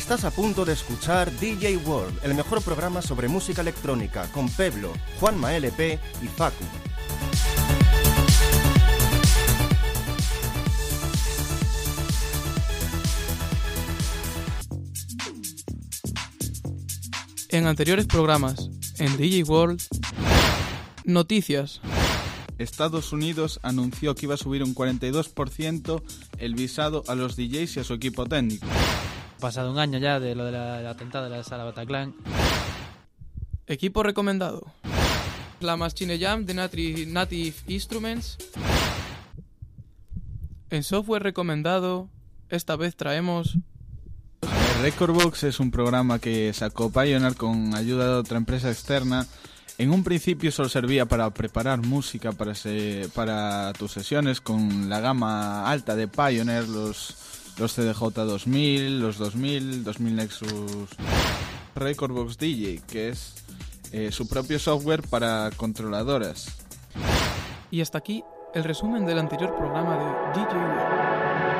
Estás a punto de escuchar DJ World, el mejor programa sobre música electrónica, con Peblo, Juanma LP y Facu. En anteriores programas, en DJ World, noticias. Estados Unidos anunció que iba a subir un 42% el visado a los DJs y a su equipo técnico. Pasado un año ya de lo del atentado de la sala Bataclan. Equipo recomendado. La Machine Jam de Natri- Native Instruments. En software recomendado, esta vez traemos Recordbox es un programa que sacó Pioneer con ayuda de otra empresa externa. En un principio solo servía para preparar música para, se- para tus sesiones con la gama alta de Pioneer, los, los CDJ 2000, los 2000, 2000 Nexus Recordbox DJ, que es eh, su propio software para controladoras. y hasta aquí el resumen del anterior programa de DJ.